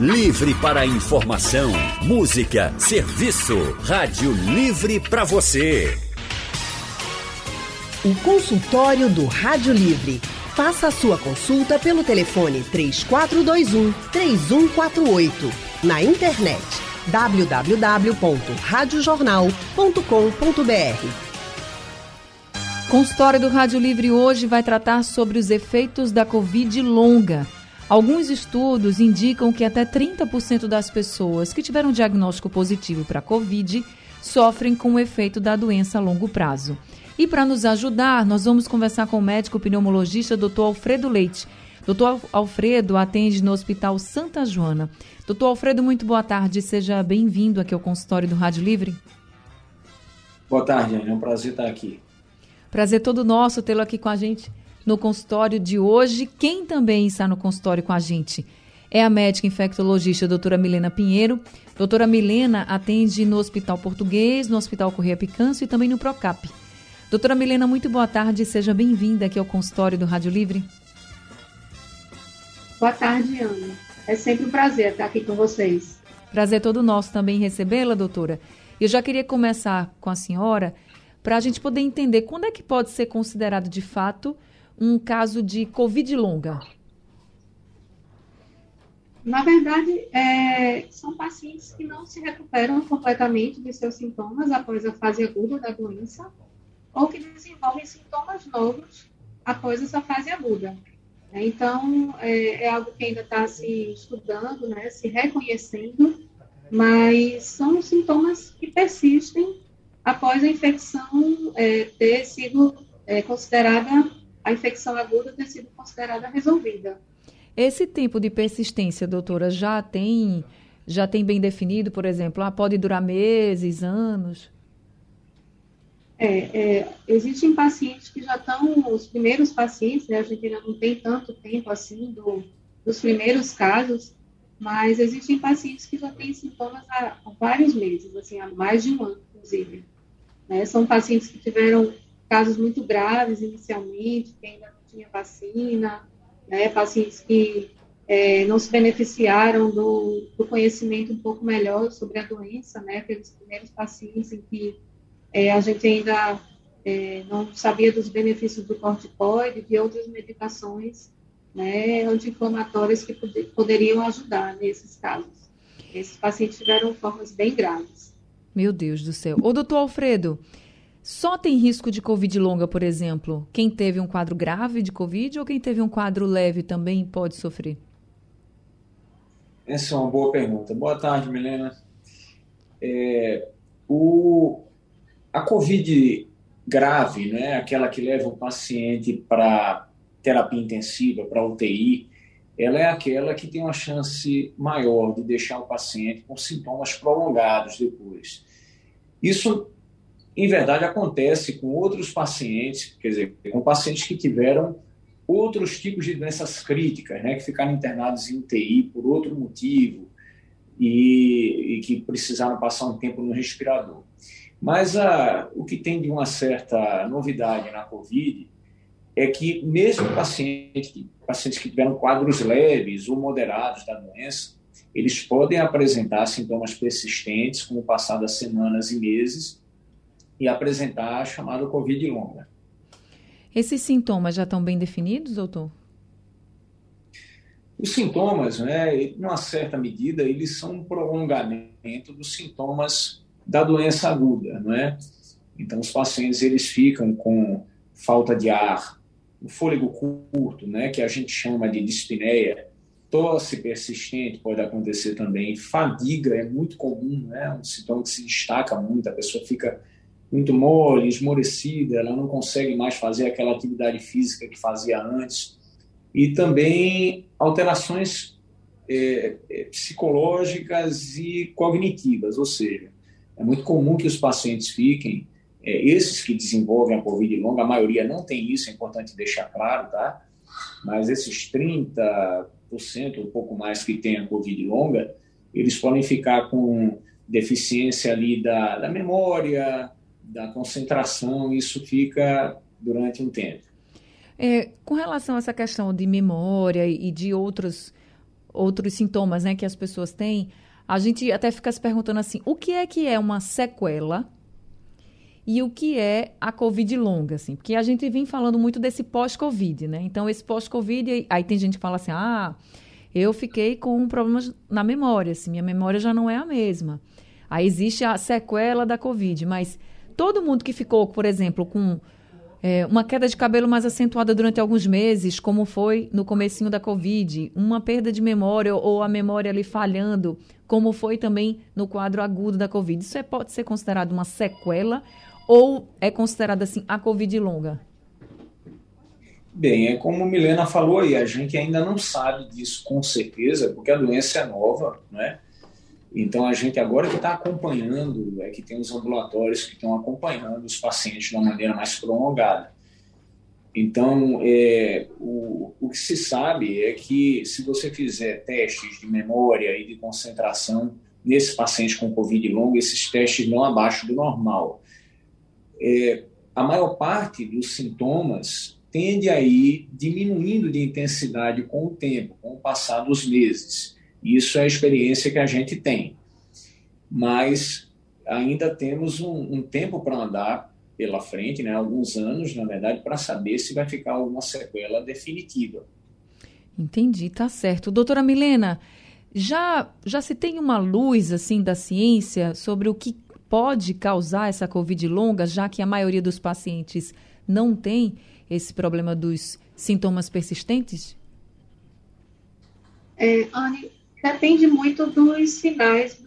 Livre para informação, música, serviço. Rádio Livre para você. O consultório do Rádio Livre. Faça a sua consulta pelo telefone 3421 3148. Na internet www.radiojornal.com.br. Consultório do Rádio Livre hoje vai tratar sobre os efeitos da Covid longa. Alguns estudos indicam que até 30% das pessoas que tiveram diagnóstico positivo para Covid sofrem com o efeito da doença a longo prazo. E para nos ajudar, nós vamos conversar com o médico pneumologista Dr. Alfredo Leite. Dr. Alfredo atende no Hospital Santa Joana. Doutor Alfredo, muito boa tarde. Seja bem-vindo aqui ao consultório do Rádio Livre. Boa tarde. É um prazer estar aqui. Prazer todo nosso tê-lo aqui com a gente no consultório de hoje. Quem também está no consultório com a gente é a médica infectologista doutora Milena Pinheiro. Doutora Milena atende no Hospital Português, no Hospital Correia Picâncio e também no Procap. Doutora Milena, muito boa tarde. Seja bem-vinda aqui ao consultório do Rádio Livre. Boa tarde, Ana. É sempre um prazer estar aqui com vocês. Prazer todo nosso também recebê-la, doutora. Eu já queria começar com a senhora para a gente poder entender quando é que pode ser considerado de fato um caso de Covid longa. Na verdade, é, são pacientes que não se recuperam completamente de seus sintomas após a fase aguda da doença ou que desenvolvem sintomas novos após essa fase aguda. Então, é, é algo que ainda está se estudando, né, se reconhecendo, mas são sintomas que persistem após a infecção é, ter sido é, considerada, a infecção aguda ter sido considerada resolvida. Esse tempo de persistência, doutora, já tem, já tem bem definido, por exemplo, ah, pode durar meses, anos? É, é, existem pacientes que já estão, os primeiros pacientes, né, a gente ainda não tem tanto tempo assim do, dos primeiros casos, mas existem pacientes que já têm sintomas há, vários meses, assim, há mais de um ano, inclusive. Né? São pacientes que tiveram casos muito graves inicialmente, que ainda não tinha vacina, né? pacientes que é, não se beneficiaram do, do, conhecimento um pouco melhor sobre a doença, né? Aqueles primeiros pacientes em que é, a gente ainda é, não sabia dos benefícios do corticoide, de outras medicações né, anti-inflamatórias que pod poderiam ajudar nesses casos. Esses pacientes tiveram formas bem graves. Meu Deus do céu. Ô, doutor Alfredo, só tem risco de Covid longa, por exemplo, quem teve um quadro grave de Covid ou quem teve um quadro leve também pode sofrer? Essa é uma boa pergunta. Boa tarde, Milena. É, o, a Covid grave, né, aquela que leva o paciente para terapia intensiva, para UTI, ela é aquela que tem uma chance maior de deixar o paciente com sintomas prolongados depois. Isso, em verdade, acontece com outros pacientes, quer dizer, com pacientes que tiveram outros tipos de doenças críticas, né, que ficaram internados em UTI por outro motivo e, e que precisaram passar um tempo no respirador. Mas a, o que tem de uma certa novidade na Covid é que mesmo pacientes, pacientes que tiveram quadros leves ou moderados da doença, eles podem apresentar sintomas persistentes com o passar das semanas e meses e apresentar a chamada Covid longa. Esses sintomas já estão bem definidos, doutor? Os sintomas, né, em uma certa medida, eles são um prolongamento dos sintomas da doença aguda, não é? Então, os pacientes eles ficam com falta de ar, o fôlego curto, né, que a gente chama de dispneia, tosse persistente pode acontecer também, fadiga é muito comum, né, um sintoma que se destaca muito, a pessoa fica muito mole, esmorecida, ela não consegue mais fazer aquela atividade física que fazia antes, e também alterações é, é psicológicas e cognitivas, ou seja, é muito comum que os pacientes fiquem, é, esses que desenvolvem a Covid longa, a maioria não tem isso, é importante deixar claro, tá? Mas esses 30%, um pouco mais que têm a Covid longa, eles podem ficar com deficiência ali da, da memória, da concentração, isso fica durante um tempo. É, com relação a essa questão de memória e de outros outros sintomas né, que as pessoas têm, a gente até fica se perguntando assim, o que é que é uma sequela e o que é a Covid longa, assim? Porque a gente vem falando muito desse pós-Covid, né? Então, esse pós-Covid, aí tem gente que fala assim, ah, eu fiquei com um problema na memória, assim, minha memória já não é a mesma. Aí existe a sequela da Covid, mas todo mundo que ficou, por exemplo, com é, uma queda de cabelo mais acentuada durante alguns meses, como foi no comecinho da Covid, uma perda de memória ou a memória ali falhando, como foi também no quadro agudo da Covid. Isso é, pode ser considerado uma sequela ou é considerada assim a Covid longa? Bem, é como Milena falou aí, a gente ainda não sabe disso com certeza, porque a doença é nova, né? Então a gente agora que está acompanhando, é que tem os ambulatórios que estão acompanhando os pacientes de uma maneira mais prolongada. Então, é, o, o que se sabe é que se você fizer testes de memória e de concentração nesse paciente com Covid longa, esses testes não abaixo do normal. É, a maior parte dos sintomas tende a ir diminuindo de intensidade com o tempo, com o passar dos meses. Isso é a experiência que a gente tem. Mas ainda temos um, um tempo para andar pela frente, né, alguns anos, na verdade, para saber se vai ficar alguma sequela definitiva. Entendi, tá certo. Doutora Milena, já, já se tem uma luz assim da ciência sobre o que pode causar essa Covid longa, já que a maioria dos pacientes não tem esse problema dos sintomas persistentes? É, Anne, depende muito dos sinais,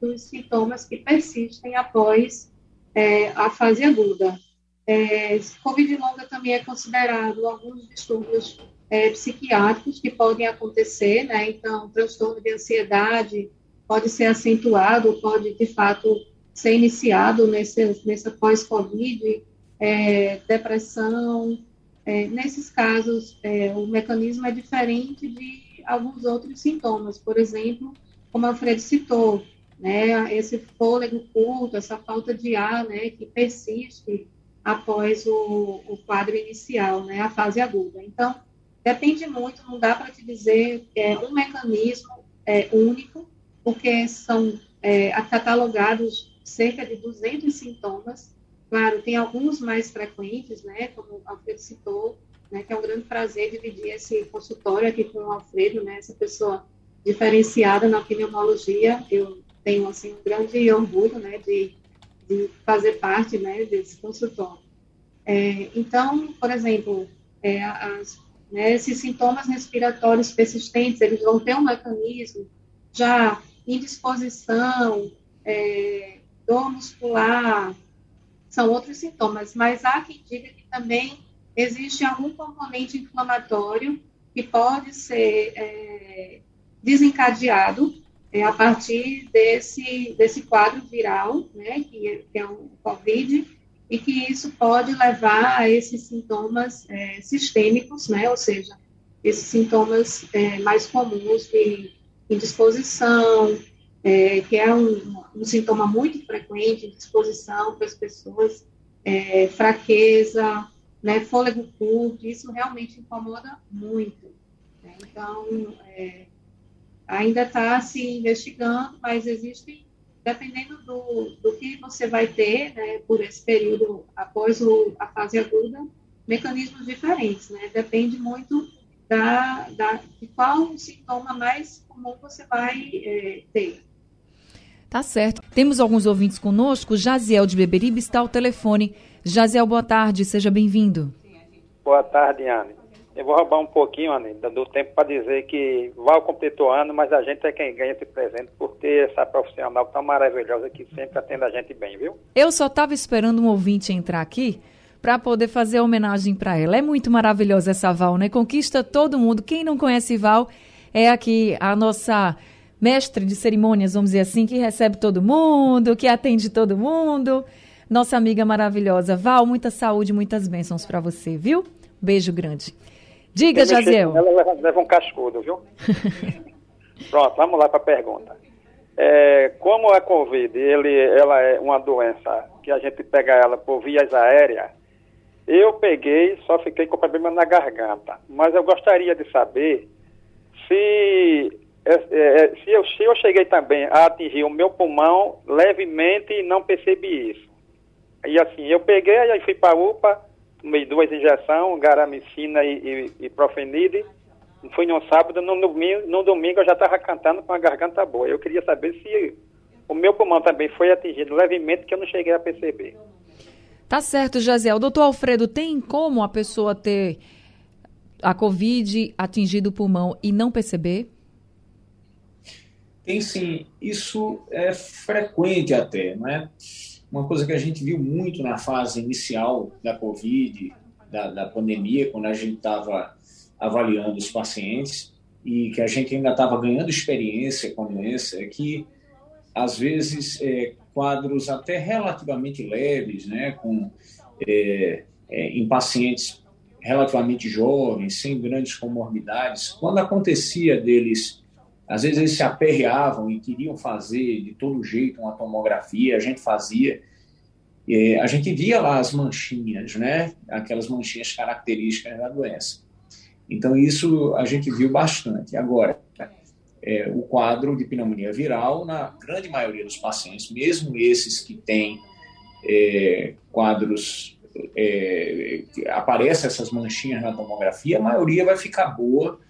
dos, sintomas que persistem após é, a fase aguda. É, Covid longa também é considerado alguns distúrbios é, psiquiátricos que podem acontecer, né? Então, transtorno de ansiedade pode ser acentuado, pode de fato ser iniciado nesse, nessa pós-Covid, é, depressão. É, nesses casos, é, o mecanismo é diferente de alguns outros sintomas, por exemplo, como Alfredo citou, né, esse fôlego curto, essa falta de ar, né, que persiste após o, o quadro inicial, né, a fase aguda. Então, depende muito, não dá para te dizer é, um mecanismo é, único, porque são é, catalogados cerca de 200 sintomas. Claro, tem alguns mais frequentes, né, como Alfredo citou, né, que é um grande prazer dividir esse consultório aqui com o Alfredo, né, essa pessoa diferenciada na pneumologia. Eu tenho, assim, um grande orgulho, né, de, de fazer parte, né, desse consultório. É, então, por exemplo, é, as, né, esses sintomas respiratórios persistentes, eles vão ter um mecanismo já indisposição, é, dor muscular, são outros sintomas, mas há quem diga que também existe algum componente inflamatório que pode ser é, desencadeado é, a partir desse, desse quadro viral, né, que é, que é o COVID, e que isso pode levar a esses sintomas é, sistêmicos, né, ou seja, esses sintomas é, mais comuns de indisposição, é, que é um, um, sintoma muito frequente, disposição para as pessoas, é, fraqueza, né, fôlego curto, isso realmente incomoda muito. Né? Então, é, ainda está se investigando, mas existem, dependendo do, do que você vai ter né, por esse período após o, a fase aguda, mecanismos diferentes, né? Depende muito da, da, de qual sintoma mais comum você vai é, ter. Tá certo. Temos alguns ouvintes conosco. Jaziel de Beberibe está ao telefone. Jaziel, boa tarde, seja bem-vindo. Boa tarde, Anne. Eu vou roubar um pouquinho, Anne, do tempo para dizer que Val completou ano, mas a gente é quem ganha esse presente por ter essa profissional tão maravilhosa que sempre atende a gente bem, viu? Eu só estava esperando um ouvinte entrar aqui para poder fazer homenagem para ela. É muito maravilhosa essa Val, né? Conquista todo mundo. Quem não conhece Val é aqui a nossa mestre de cerimônias, vamos dizer assim, que recebe todo mundo, que atende todo mundo. Nossa amiga maravilhosa. Val, muita saúde, muitas bênçãos para você, viu? Beijo grande. Diga, Jaziel. Ela leva, leva um cascudo, viu? Pronto, vamos lá para a pergunta. É, como a Covid ele, ela é uma doença que a gente pega ela por vias aéreas, eu peguei, só fiquei com problema na garganta. Mas eu gostaria de saber se é, se, eu, se eu cheguei também a atingir o meu pulmão levemente e não percebi isso. E assim, eu peguei, aí fui para a UPA, tomei duas injeções, garamicina e, e, e profenide. Fui no sábado, no domingo, no domingo eu já estava cantando com a garganta boa. Eu queria saber se o meu pulmão também foi atingido levemente, que eu não cheguei a perceber. Tá certo, Jaziel. Doutor Alfredo, tem como a pessoa ter a Covid atingido o pulmão e não perceber? Tem sim. Isso é frequente até, não é? Uma coisa que a gente viu muito na fase inicial da Covid, da, da pandemia, quando a gente estava avaliando os pacientes e que a gente ainda estava ganhando experiência com a doença, é que, às vezes, é, quadros até relativamente leves, né, com, é, é, em pacientes relativamente jovens, sem grandes comorbidades, quando acontecia deles, às vezes eles se aperreavam e queriam fazer de todo jeito uma tomografia, a gente fazia, é, a gente via lá as manchinhas, né, aquelas manchinhas características da doença. Então, isso a gente viu bastante. Agora, é, o quadro de pneumonia viral, na grande maioria dos pacientes, mesmo esses que têm é, quadros, é, aparecem essas manchinhas na tomografia, a maioria vai ficar boa,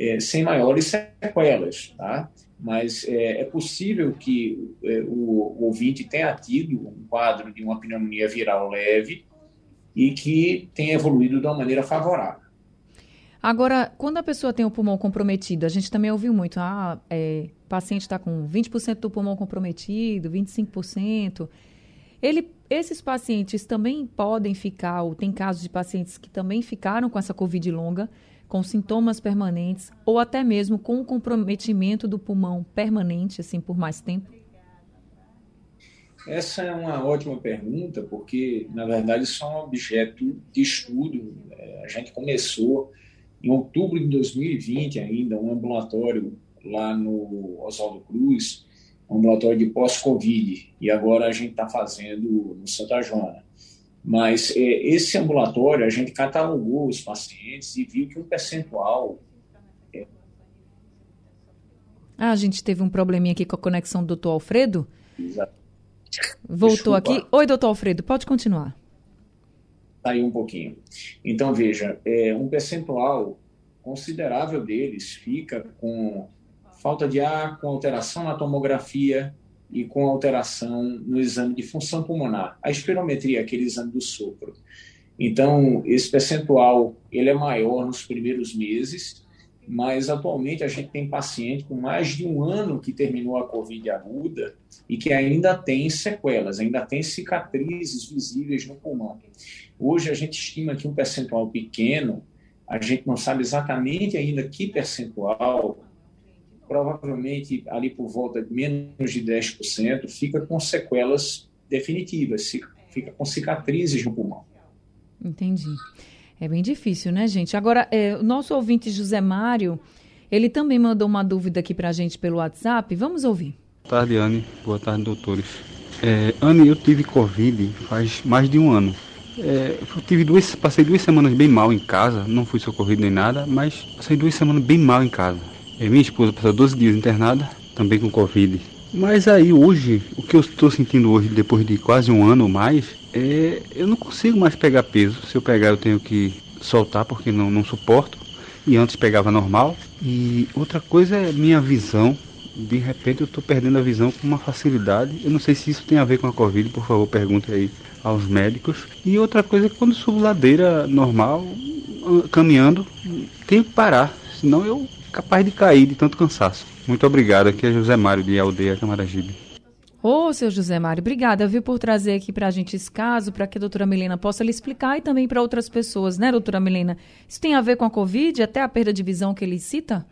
é, sem maiores sequelas, tá? Mas é, é possível que é, o, o ouvinte tenha tido um quadro de uma pneumonia viral leve e que tenha evoluído de uma maneira favorável. Agora, quando a pessoa tem o pulmão comprometido, a gente também ouviu muito, ah, é, paciente está com 20% do pulmão comprometido, 25%. Ele, esses pacientes também podem ficar, ou tem casos de pacientes que também ficaram com essa Covid longa, com sintomas permanentes, ou até mesmo com o comprometimento do pulmão permanente, assim, por mais tempo? Essa é uma ótima pergunta, porque, na verdade, isso é um objeto de estudo. É, a gente começou em outubro de 2020 ainda, um ambulatório lá no Oswaldo Cruz, um ambulatório de pós-Covid, e agora a gente está fazendo no Santa Joana. Mas é, esse ambulatório, a gente catalogou os pacientes e viu que um percentual. É... Ah, a gente teve um probleminha aqui com a conexão do doutor Alfredo. Exato. Voltou Desculpa. aqui. Oi, doutor Alfredo, pode continuar aí um pouquinho. Então, veja, é, um percentual considerável deles fica com falta de ar, com alteração na tomografia e com alteração no exame de função pulmonar. A espirometria, aquele exame do sopro. Então, esse percentual ele é maior nos primeiros meses, mas atualmente a gente tem paciente com mais de um ano que terminou a COVID aguda e que ainda tem sequelas, ainda tem cicatrizes visíveis no pulmão. Hoje a gente estima que um percentual pequeno, a gente não sabe exatamente ainda que percentual, provavelmente ali por volta de menos de 10%, fica com sequelas definitivas, fica com cicatrizes no pulmão. Entendi. É bem difícil, né, gente? Agora, é, o nosso ouvinte José Mário, ele também mandou uma dúvida aqui para a gente pelo WhatsApp. Vamos ouvir. Boa tarde, Anne. Boa tarde, doutores. É, Anne, eu tive Covid faz mais de um ano. É, eu tive duas, passei duas semanas bem mal em casa, não fui socorrido nem nada, mas passei duas semanas bem mal em casa. E minha esposa passou 12 dias internada, também com Covid. Mas aí hoje, o que eu estou sentindo hoje, depois de quase um ano ou mais, é eu não consigo mais pegar peso. Se eu pegar, eu tenho que soltar porque não, não suporto. E antes pegava normal. E outra coisa é minha visão. De repente eu estou perdendo a visão com uma facilidade. Eu não sei se isso tem a ver com a Covid, por favor, pergunte aí aos médicos. E outra coisa é que quando subo ladeira normal, caminhando, tenho que parar, senão eu capaz de cair de tanto cansaço. Muito obrigado, aqui é José Mário de Aldeia Camaragibe. Ô, oh, seu José Mário, obrigada, viu, por trazer aqui para a gente esse caso, para que a doutora Milena possa lhe explicar e também para outras pessoas, né, doutora Milena? Isso tem a ver com a Covid, até a perda de visão que ele cita?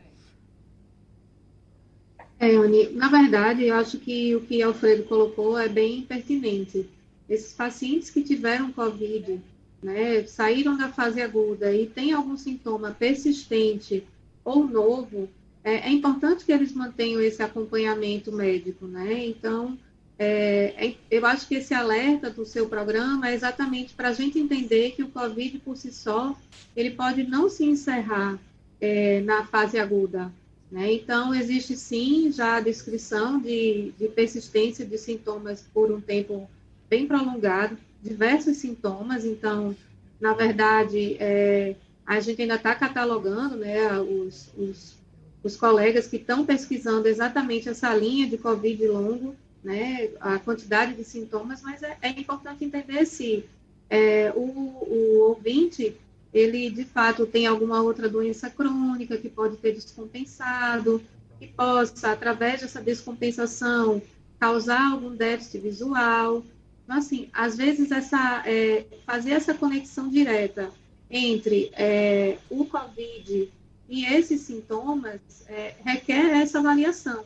É, Anny, na verdade, eu acho que o que Alfredo colocou é bem pertinente esses pacientes que tiveram COVID, né, saíram da fase aguda e tem algum sintoma persistente ou novo, é, é importante que eles mantenham esse acompanhamento médico, né? Então, é, é, eu acho que esse alerta do seu programa é exatamente para a gente entender que o COVID por si só, ele pode não se encerrar é, na fase aguda, Né? Então, existe sim já a descrição de, de persistência de sintomas por um tempo bem prolongado, diversos sintomas. Então, na verdade, é, a gente ainda está catalogando né, os, os, os colegas que estão pesquisando exatamente essa linha de COVID longo, né, a quantidade de sintomas, mas é, é importante entender se é, o, o ouvinte ele de fato tem alguma outra doença crônica que pode ter descompensado, que possa, através dessa descompensação, causar algum déficit visual. Então, assim, às vezes, essa, é, fazer essa conexão direta entre é, o COVID e esses sintomas é, requer essa avaliação.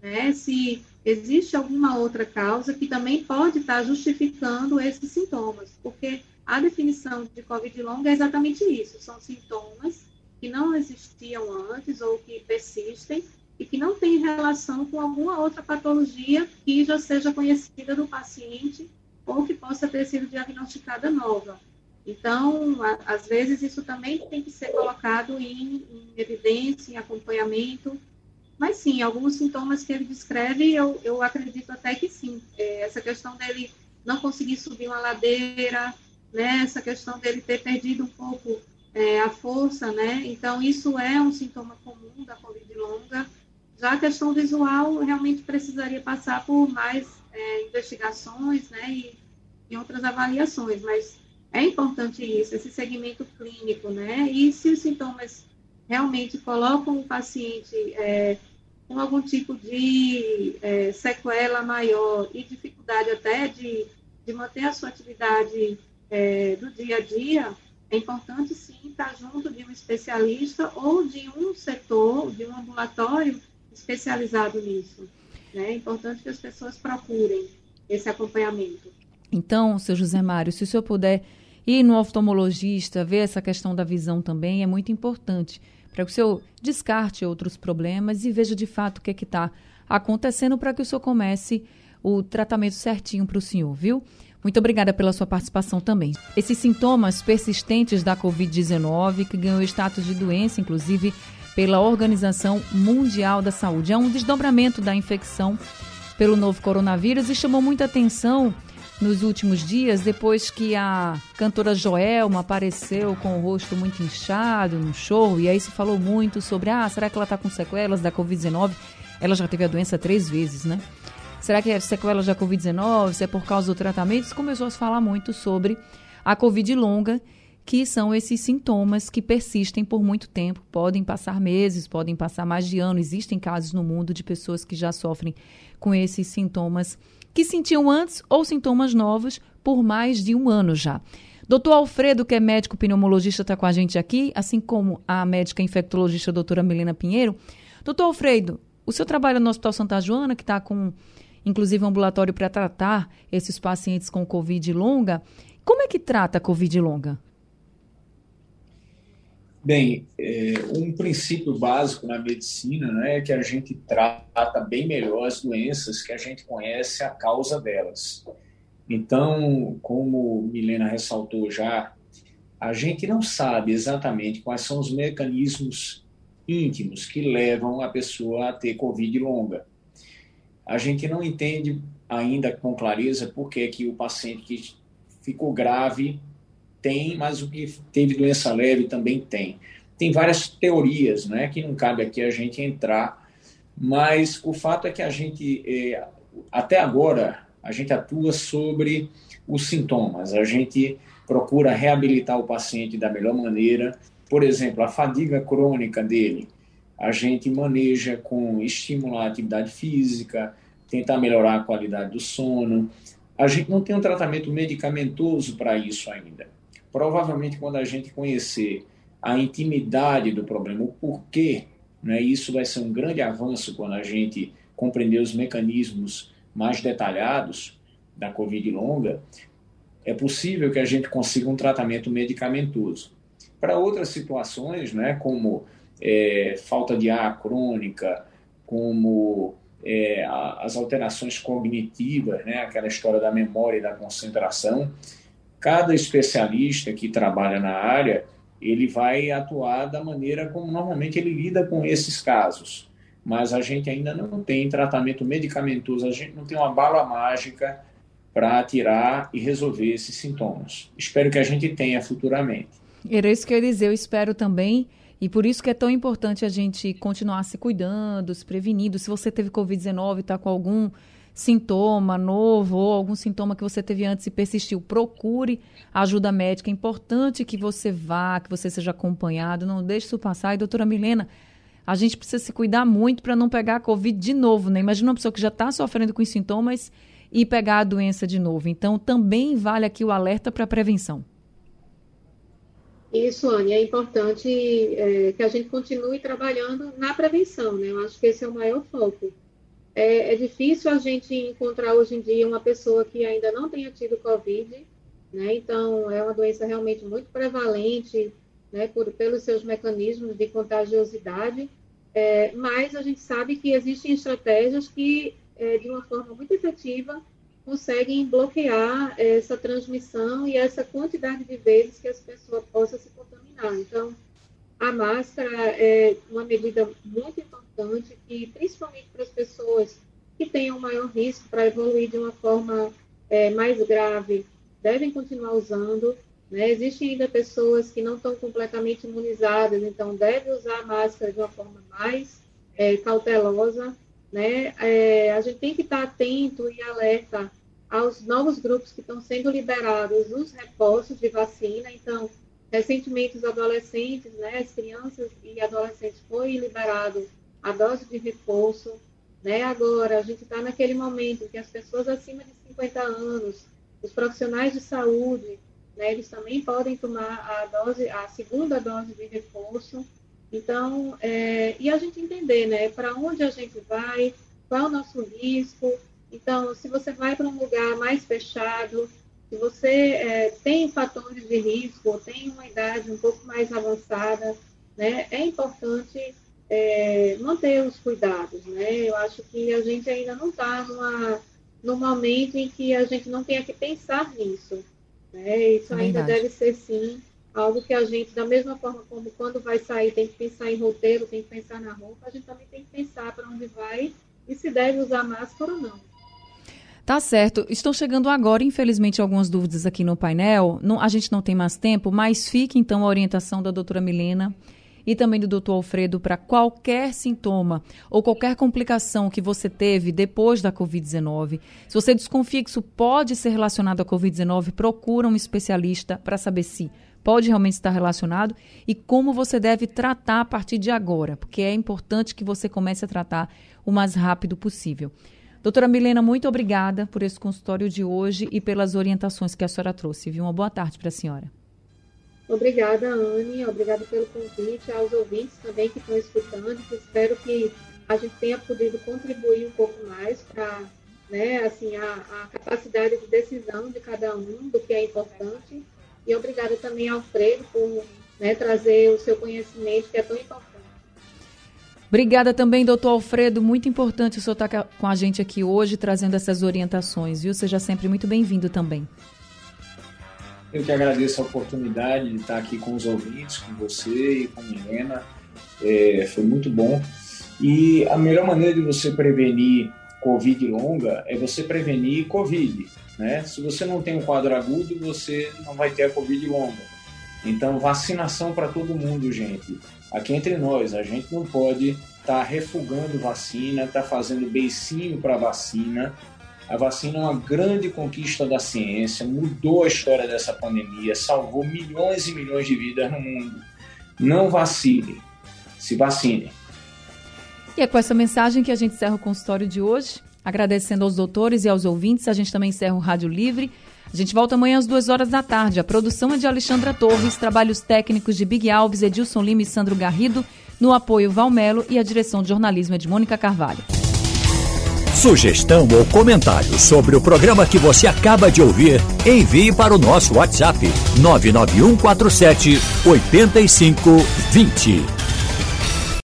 Né? Se existe alguma outra causa que também pode estar justificando esses sintomas, porque a definição de COVID longa é exatamente isso: são sintomas que não existiam antes ou que persistem e que não têm relação com alguma outra patologia que já seja conhecida do paciente ou que possa ter sido diagnosticada nova. Então, a, às vezes, isso também tem que ser colocado em, em, evidência, em acompanhamento. Mas, sim, alguns sintomas que ele descreve, eu, eu acredito até que sim. É, essa questão dele não conseguir subir uma ladeira, né, essa questão dele ter perdido um pouco é, a força, né? Então, isso é um sintoma comum da Covid longa. Já a questão visual realmente precisaria passar por mais é, investigações, né, e, e, outras avaliações, mas é importante isso, esse segmento clínico, né? E se os sintomas realmente colocam o paciente é, com algum tipo de é, sequela maior e dificuldade até de, de manter a sua atividade é, do dia a dia, é importante sim estar junto de um especialista ou de um setor, de um ambulatório especializado nisso. Né? É importante que as pessoas procurem esse acompanhamento. Então, seu José Mário, se o senhor puder ir no oftalmologista, ver essa questão da visão também, é muito importante para que o senhor descarte outros problemas e veja de fato o que é está acontecendo para que o senhor comece o tratamento certinho para o senhor, viu? Muito obrigada pela sua participação também. Esses sintomas persistentes da Covid-19, que ganhou status de doença, inclusive pela Organização Mundial da Saúde, é um desdobramento da infecção pelo novo coronavírus e chamou muita atenção nos últimos dias, depois que a cantora Joelma apareceu com o rosto muito inchado no show, e aí se falou muito sobre, ah, será que ela está com sequelas da Covid-19? Ela já teve a doença três vezes, né? Será que é sequela da Covid-19? Se é por causa do tratamento? Se começou a se falar muito sobre a Covid longa, que são esses sintomas que persistem por muito tempo, podem passar meses, podem passar mais de ano. Existem casos no mundo de pessoas que já sofrem com esses sintomas que sentiam antes ou sintomas novos por mais de um ano já. Doutor Alfredo, que é médico pneumologista, está com a gente aqui, assim como a médica infectologista doutora Melina Pinheiro. Doutor Alfredo, o senhor trabalha no Hospital Santa Joana, que está com inclusive um ambulatório para tratar esses pacientes com Covid longa. Como é que trata a Covid longa? Bem, é, um princípio básico na medicina né, é que a gente trata bem melhor as doenças que a gente conhece a causa delas. Então, como Milena ressaltou já, a gente não sabe exatamente quais são os mecanismos íntimos que levam a pessoa a ter Covid longa a gente não entende ainda com clareza por que, que o paciente que ficou grave tem, mas o que teve doença leve também tem. Tem várias teorias, né, que não cabe aqui a gente entrar, mas o fato é que a gente, é, até agora, a gente atua sobre os sintomas, a gente procura reabilitar o paciente da melhor maneira. Por exemplo, a fadiga crônica dele, a gente maneja com estimular a atividade física, tentar melhorar a qualidade do sono. A gente não tem um tratamento medicamentoso para isso ainda. Provavelmente, quando a gente conhecer a intimidade do problema, o porquê, né, isso vai ser um grande avanço quando a gente compreender os mecanismos mais detalhados da Covid longa, é possível que a gente consiga um tratamento medicamentoso. Para outras situações, né, como é, falta de ar crônica, como é, as alterações cognitivas, né, aquela história da memória e da concentração, cada especialista que trabalha na área ele vai atuar da maneira como normalmente ele lida com esses casos. Mas a gente ainda não tem tratamento medicamentoso, a gente não tem uma bala mágica para tirar e resolver esses sintomas. Espero que a gente tenha futuramente. Era isso que eu ia dizer, eu espero também. E por isso que é tão importante a gente continuar se cuidando, se prevenindo. Se você teve Covid-19 e está com algum sintoma novo ou algum sintoma que você teve antes e persistiu, procure ajuda médica. É importante que você vá, que você seja acompanhado, não deixe isso passar. E, doutora Milena, a gente precisa se cuidar muito para não pegar a Covid de novo, né? Imagina uma pessoa que já está sofrendo com sintomas e pegar a doença de novo. Então, também vale aqui o alerta para prevenção. Isso, Anne, é importante é, que a gente continue trabalhando na prevenção, né? Eu acho que esse é o maior foco. É, é, difícil a gente encontrar hoje em dia uma pessoa que ainda não tenha tido Covid, né? Então, é uma doença realmente muito prevalente, né? Por, pelos seus mecanismos de contagiosidade, é, mas a gente sabe que existem estratégias que, é, de uma forma muito efetiva, conseguem bloquear essa transmissão e essa quantidade de vezes que as pessoas possam se contaminar. Então, a máscara é uma medida muito importante e principalmente para as pessoas que tenham maior risco para evoluir de uma forma é, mais grave, devem continuar usando. Né? Existem ainda pessoas que não estão completamente imunizadas, então devem usar a máscara de uma forma mais é, cautelosa. Né? É, a gente tem que estar atento e alerta aos novos grupos que estão sendo liberados, os reforços de vacina. Então, Recentemente, os adolescentes, né, as crianças e adolescentes foi liberado a dose de reforço. Né? Agora, a gente está naquele momento que as pessoas acima de 50 anos, os profissionais de saúde, né, eles também podem tomar a dose, a segunda dose de reforço. Então, é, e a gente entender, né, para onde a gente vai, qual é o nosso risco. Então, se você vai para um lugar mais fechado, se você é, tem fatores de risco ou tem uma idade um pouco mais avançada, né, é importante é, manter os cuidados. Né? Eu acho que a gente ainda não está num momento em que a gente não tenha que pensar nisso. Né? Isso é ainda deve ser, sim, algo que a gente, da mesma forma como quando vai sair tem que pensar em roteiro, tem que pensar na roupa, a gente também tem que pensar para onde vai e se deve usar máscara ou não. Tá certo. Estão chegando agora, infelizmente, algumas dúvidas aqui no painel. Não, a gente não tem mais tempo, mas fique então a orientação da doutora Milena e também do doutor Alfredo para qualquer sintoma ou qualquer complicação que você teve depois da Covid-19. Se você desconfia que isso pode ser relacionado à Covid-19, procura um especialista para saber se pode realmente estar relacionado e como você deve tratar a partir de agora, porque é importante que você comece a tratar o mais rápido possível. Doutora Milena, muito obrigada por esse consultório de hoje e pelas orientações que a senhora trouxe. Viu? Uma boa tarde para a senhora. Obrigada, Anne. Obrigada pelo convite. Aos ouvintes também que estão escutando. Que espero que a gente tenha podido contribuir um pouco mais para né, assim, a, a, capacidade de decisão de cada um do que é importante. E obrigada também ao Alfredo por né, trazer o seu conhecimento, que é tão importante Obrigada também, doutor Alfredo. Muito importante o senhor estar tá com a gente aqui hoje, trazendo essas orientações, viu? Seja sempre muito bem-vindo também. Eu que agradeço a oportunidade de estar aqui com os ouvintes, com você e com a Milena. É, foi muito bom. E a melhor maneira de você prevenir Covid longa é você prevenir Covid. Né? Se você não tem um quadro agudo, você não vai ter a Covid longa. Então, vacinação para todo mundo, gente aqui entre nós, a gente não pode estar tá refugando vacina, estar tá fazendo beicinho para vacina. A vacina é uma grande conquista da ciência, mudou a história dessa pandemia, salvou milhões e milhões de vidas no mundo. Não vacile, se vacine. E é com essa mensagem que a gente encerra o consultório de hoje. Agradecendo aos doutores e aos ouvintes, a gente também encerra o Rádio Livre. A gente volta amanhã às duas horas da tarde. A produção é de Alexandra Torres, trabalhos técnicos de Big Alves, Edilson Lima e Sandro Garrido, no apoio Valmelo e a direção de jornalismo é de Mônica Carvalho. Sugestão ou comentário sobre o programa que você acaba de ouvir, envie para o nosso WhatsApp 99147 8520.